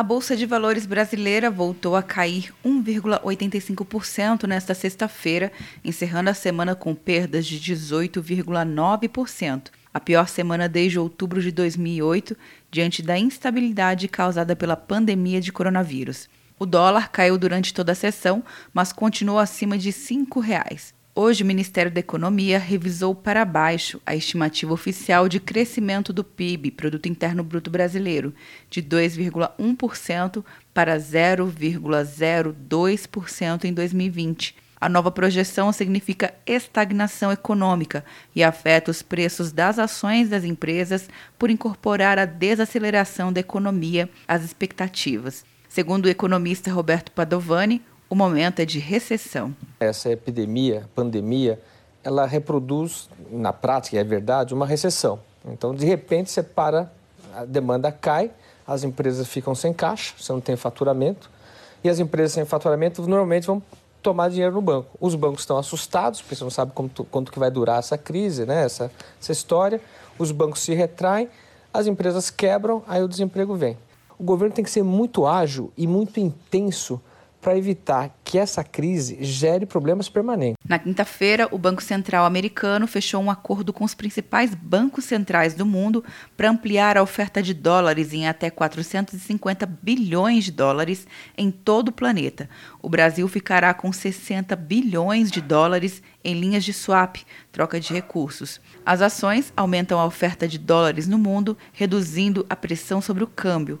A Bolsa de Valores brasileira voltou a cair 1,85% nesta sexta-feira, encerrando a semana com perdas de 18,9%, a pior semana desde outubro de 2008, diante da instabilidade causada pela pandemia de coronavírus. O dólar caiu durante toda a sessão, mas continuou acima de R$ 5,00. Hoje, o Ministério da Economia revisou para baixo a estimativa oficial de crescimento do PIB, Produto Interno Bruto Brasileiro, de 2,1% para 0,02% em 2020. A nova projeção significa estagnação econômica e afeta os preços das ações das empresas por incorporar a desaceleração da economia às expectativas. Segundo o economista Roberto Padovani, o momento é de recessão. Essa epidemia, pandemia, ela reproduz, na prática, é verdade, uma recessão. Então, de repente, você para, a demanda cai, as empresas ficam sem caixa, você não tem faturamento, e as empresas sem faturamento normalmente vão tomar dinheiro no banco. Os bancos estão assustados, porque você não sabe quanto, quanto que vai durar essa crise, né? essa, essa história. Os bancos se retraem, as empresas quebram, aí o desemprego vem. O governo tem que ser muito ágil e muito intenso para evitar que essa crise gere problemas permanentes. Na quinta-feira, o Banco Central americano fechou um acordo com os principais bancos centrais do mundo para ampliar a oferta de dólares em até 450 bilhões de dólares em todo o planeta. O Brasil ficará com 60 bilhões de dólares em linhas de swap, troca de recursos. As ações aumentam a oferta de dólares no mundo, reduzindo a pressão sobre o câmbio.